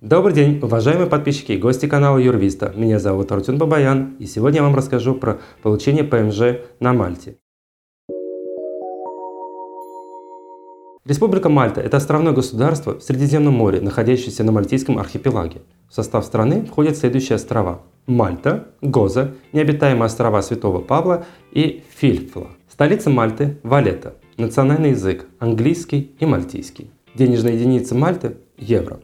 Добрый день, уважаемые подписчики и гости канала Юрвиста. Меня зовут Артюн Бабаян, и сегодня я вам расскажу про получение ПМЖ на Мальте. Республика Мальта – это островное государство в Средиземном море, находящееся на Мальтийском архипелаге. В состав страны входят следующие острова – Мальта, Гоза, необитаемые острова Святого Павла и Фильфла. Столица Мальты – Валета. Национальный язык – английский и мальтийский. Денежная единица Мальты – евро.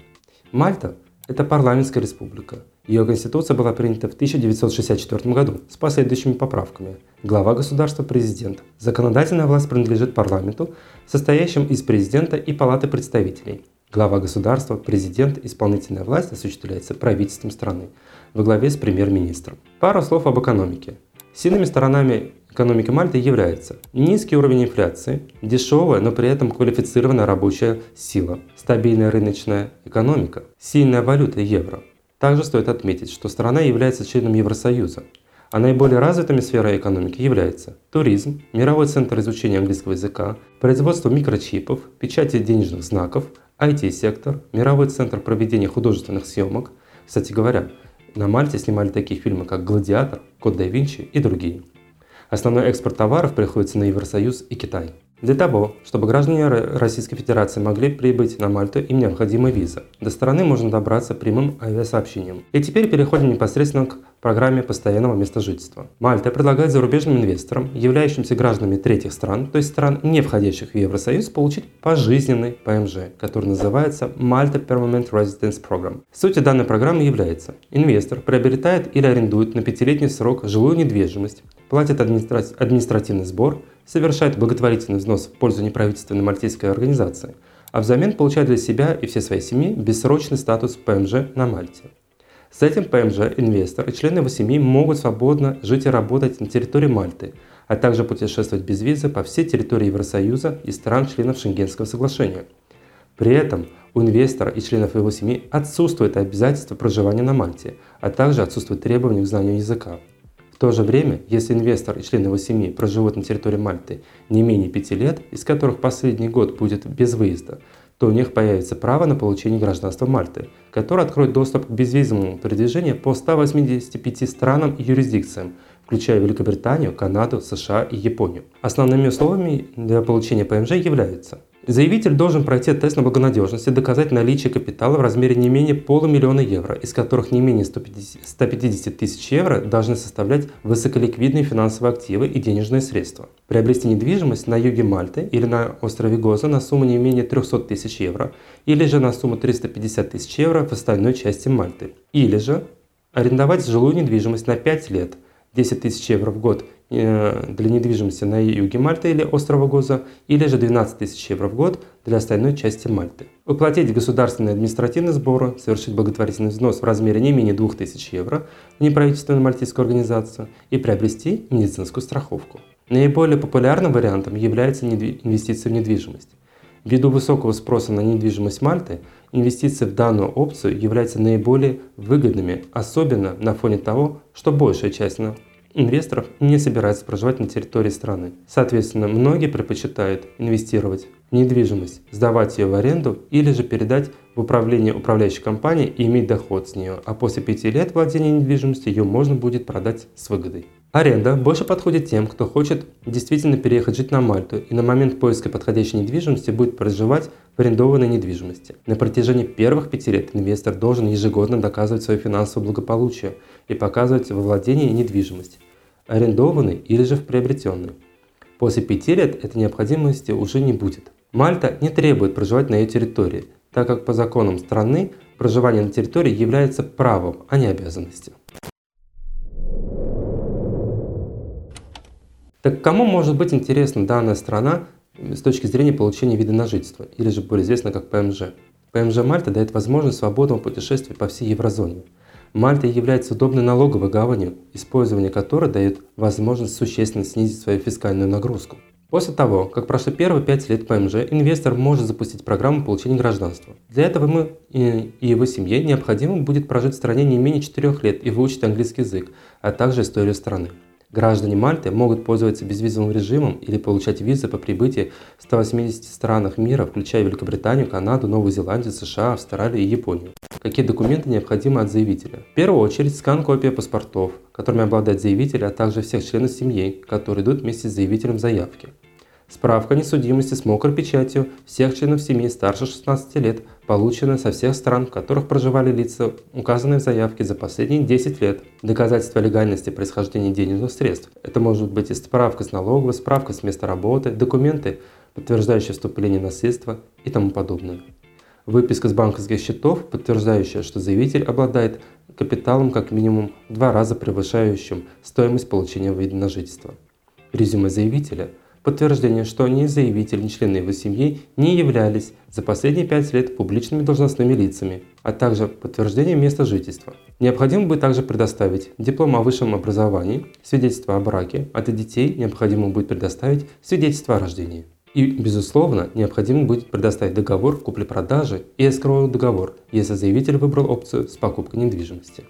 Мальта – это парламентская республика. Ее конституция была принята в 1964 году с последующими поправками. Глава государства – президент. Законодательная власть принадлежит парламенту, состоящим из президента и палаты представителей. Глава государства, президент, исполнительная власть осуществляется правительством страны во главе с премьер-министром. Пару слов об экономике. Сильными сторонами экономики Мальты являются низкий уровень инфляции, дешевая, но при этом квалифицированная рабочая сила, стабильная рыночная экономика, сильная валюта евро. Также стоит отметить, что страна является членом Евросоюза, а наиболее развитыми сферой экономики являются туризм, мировой центр изучения английского языка, производство микрочипов, печати денежных знаков, IT-сектор, мировой центр проведения художественных съемок. Кстати говоря, на Мальте снимали такие фильмы, как «Гладиатор», «Код да Винчи» и другие. Основной экспорт товаров приходится на Евросоюз и Китай. Для того, чтобы граждане Российской Федерации могли прибыть на Мальту, им необходима виза. До страны можно добраться прямым авиасообщением. И теперь переходим непосредственно к программе постоянного места жительства. Мальта предлагает зарубежным инвесторам, являющимся гражданами третьих стран, то есть стран, не входящих в Евросоюз, получить пожизненный ПМЖ, который называется Malta Permanent Residence Program. Суть данной программы является, инвестор приобретает или арендует на пятилетний срок жилую недвижимость, платит администра... административный сбор, совершает благотворительный взнос в пользу неправительственной мальтийской организации, а взамен получает для себя и всей своей семьи бессрочный статус ПМЖ на Мальте. С этим ПМЖ инвестор и члены его семьи могут свободно жить и работать на территории Мальты, а также путешествовать без визы по всей территории Евросоюза и стран-членов Шенгенского соглашения. При этом у инвестора и членов его семьи отсутствует обязательство проживания на Мальте, а также отсутствует требование к знанию языка. В то же время, если инвестор и члены его семьи проживут на территории Мальты не менее пяти лет, из которых последний год будет без выезда, то у них появится право на получение гражданства Мальты, которое откроет доступ к безвизовому передвижению по 185 странам и юрисдикциям, включая Великобританию, Канаду, США и Японию. Основными условиями для получения ПМЖ являются Заявитель должен пройти тест на благонадежность и доказать наличие капитала в размере не менее полумиллиона евро, из которых не менее 150, 150 тысяч евро должны составлять высоколиквидные финансовые активы и денежные средства. Приобрести недвижимость на юге Мальты или на острове Гоза на сумму не менее 300 тысяч евро, или же на сумму 350 тысяч евро в остальной части Мальты. Или же арендовать жилую недвижимость на 5 лет, 10 тысяч евро в год – для недвижимости на юге Мальты или острова Гоза, или же 12 тысяч евро в год для остальной части Мальты. Уплатить государственные административные сборы, совершить благотворительный взнос в размере не менее 2000 евро в неправительственную мальтийскую организацию и приобрести медицинскую страховку. Наиболее популярным вариантом является инвестиция в недвижимость. Ввиду высокого спроса на недвижимость Мальты, инвестиции в данную опцию являются наиболее выгодными, особенно на фоне того, что большая часть инвесторов не собирается проживать на территории страны. Соответственно, многие предпочитают инвестировать в недвижимость, сдавать ее в аренду или же передать в управление управляющей компании и иметь доход с нее, а после пяти лет владения недвижимостью ее можно будет продать с выгодой. Аренда больше подходит тем, кто хочет действительно переехать жить на Мальту и на момент поиска подходящей недвижимости будет проживать в арендованной недвижимости. На протяжении первых пяти лет инвестор должен ежегодно доказывать свое финансовое благополучие и показывать во владении недвижимости арендованный или же в приобретенный. После пяти лет этой необходимости уже не будет. Мальта не требует проживать на ее территории, так как по законам страны проживание на территории является правом, а не обязанностью. Так кому может быть интересна данная страна с точки зрения получения вида на жительство, или же более известно как ПМЖ? ПМЖ Мальта дает возможность свободного путешествия по всей еврозоне – Мальта является удобной налоговой гаванью, использование которой дает возможность существенно снизить свою фискальную нагрузку. После того, как прошло первые 5 лет ПМЖ, инвестор может запустить программу получения гражданства. Для этого ему и его семье необходимо будет прожить в стране не менее 4 лет и выучить английский язык, а также историю страны. Граждане Мальты могут пользоваться безвизовым режимом или получать визы по прибытии в 180 странах мира, включая Великобританию, Канаду, Новую Зеландию, США, Австралию и Японию. Какие документы необходимы от заявителя. В первую очередь скан копия паспортов, которыми обладает заявитель, а также всех членов семьи, которые идут вместе с заявителем заявки. Справка несудимости с мокрой печатью всех членов семьи старше 16 лет, полученная со всех стран, в которых проживали лица, указанные в заявке за последние 10 лет. Доказательство легальности происхождения денежных средств. Это может быть и справка с налоговой, справка с места работы, документы, подтверждающие вступление в наследство и тому подобное. Выписка с банковских счетов, подтверждающая, что заявитель обладает капиталом как минимум в два раза превышающим стоимость получения вида на жительство. Резюме заявителя – подтверждение, что ни заявитель, ни члены его семьи не являлись за последние пять лет публичными должностными лицами, а также подтверждение места жительства. Необходимо будет также предоставить диплом о высшем образовании, свидетельство о браке, а для детей необходимо будет предоставить свидетельство о рождении. И, безусловно, необходимо будет предоставить договор купли-продажи и эскроу договор, если заявитель выбрал опцию с покупкой недвижимости.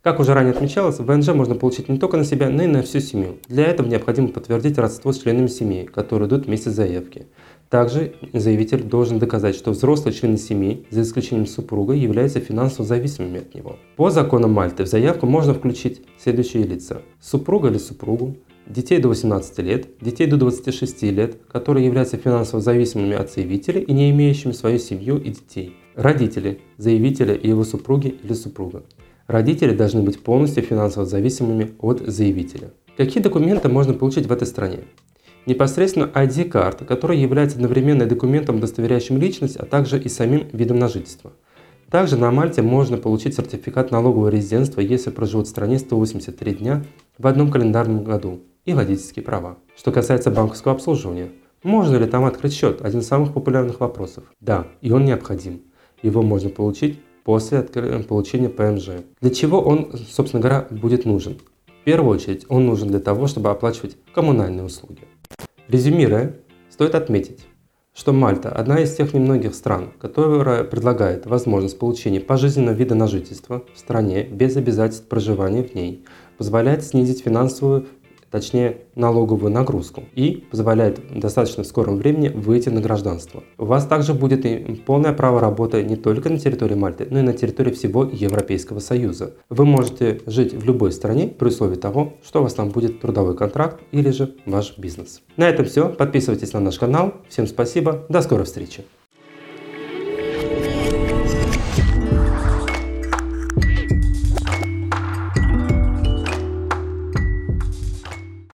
Как уже ранее отмечалось, ВНЖ можно получить не только на себя, но и на всю семью. Для этого необходимо подтвердить родство с членами семьи, которые идут вместе с заявки. Также заявитель должен доказать, что взрослые члены семьи, за исключением супруга, являются финансово зависимыми от него. По законам Мальты в заявку можно включить следующие лица. Супруга или супругу, детей до 18 лет, детей до 26 лет, которые являются финансово зависимыми от заявителя и не имеющими свою семью и детей, родители, заявителя и его супруги или супруга, Родители должны быть полностью финансово зависимыми от заявителя. Какие документы можно получить в этой стране? Непосредственно ID-карта, которая является одновременно документом, удостоверяющим личность, а также и самим видом на жительство. Также на Мальте можно получить сертификат налогового резидентства, если проживут в стране 183 дня в одном календарном году, и водительские права. Что касается банковского обслуживания, можно ли там открыть счет? Один из самых популярных вопросов. Да, и он необходим. Его можно получить после получения ПМЖ. Для чего он, собственно говоря, будет нужен? В первую очередь он нужен для того, чтобы оплачивать коммунальные услуги. Резюмируя, стоит отметить, что Мальта – одна из тех немногих стран, которая предлагает возможность получения пожизненного вида на жительство в стране без обязательств проживания в ней, позволяет снизить финансовую точнее налоговую нагрузку, и позволяет в достаточно скором времени выйти на гражданство. У вас также будет и полное право работы не только на территории Мальты, но и на территории всего Европейского Союза. Вы можете жить в любой стране при условии того, что у вас там будет трудовой контракт или же ваш бизнес. На этом все. Подписывайтесь на наш канал. Всем спасибо. До скорой встречи.